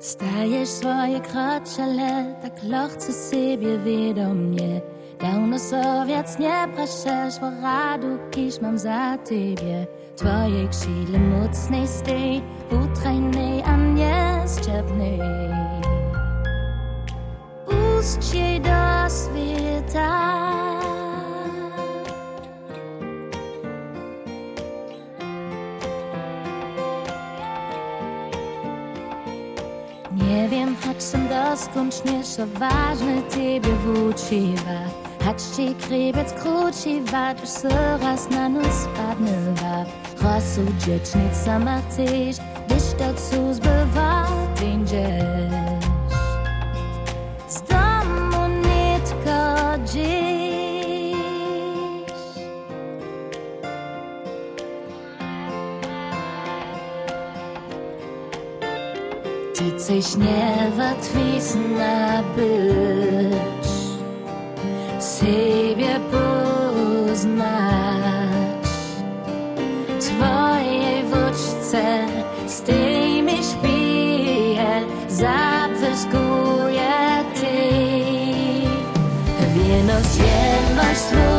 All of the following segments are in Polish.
Stajesz swoje kroczele, tak lochce siebie wiadomie Dawno sowiec nie praszesz, bo radu kisz mam za ciebie Twoje krzyle mocnej stej, utrajnej, a nie zczepnej Ustrzyj Nie wiem, choć sam doskończnie, co ważne Ciebie włóczywa. Choć Ci krybec kruczywa, to coraz na nos spadnywa. Rozsądziecznica ma chcesz, gdyż to cóż bywa, będziesz. Z Ty coś nie łatwisna być, siebie poznać. Twoje wódźce z tymi szpiel zapyskuje ty. Wieność jedność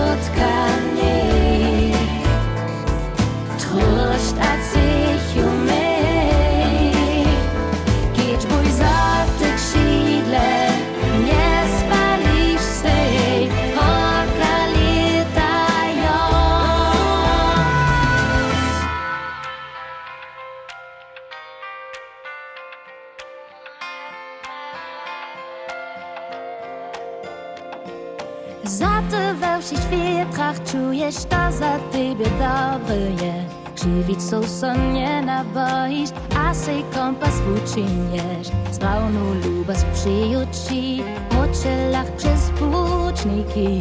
Za to we wsi świetrach czujesz to za ciebie dobre je. Żywić są sonnie naboisz, a sej kompas uczyniesz. Z brauną lubas przyjuci, moczylach przez płuczniki.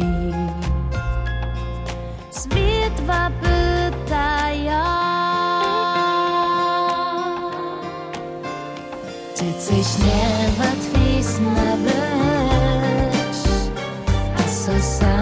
Światła pytają. Ty coś niełatwisna być, a co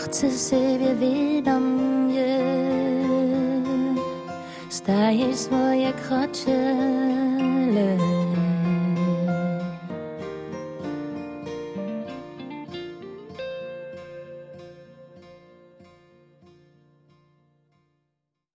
Lochce sobie widomie, staje swoje kroczele.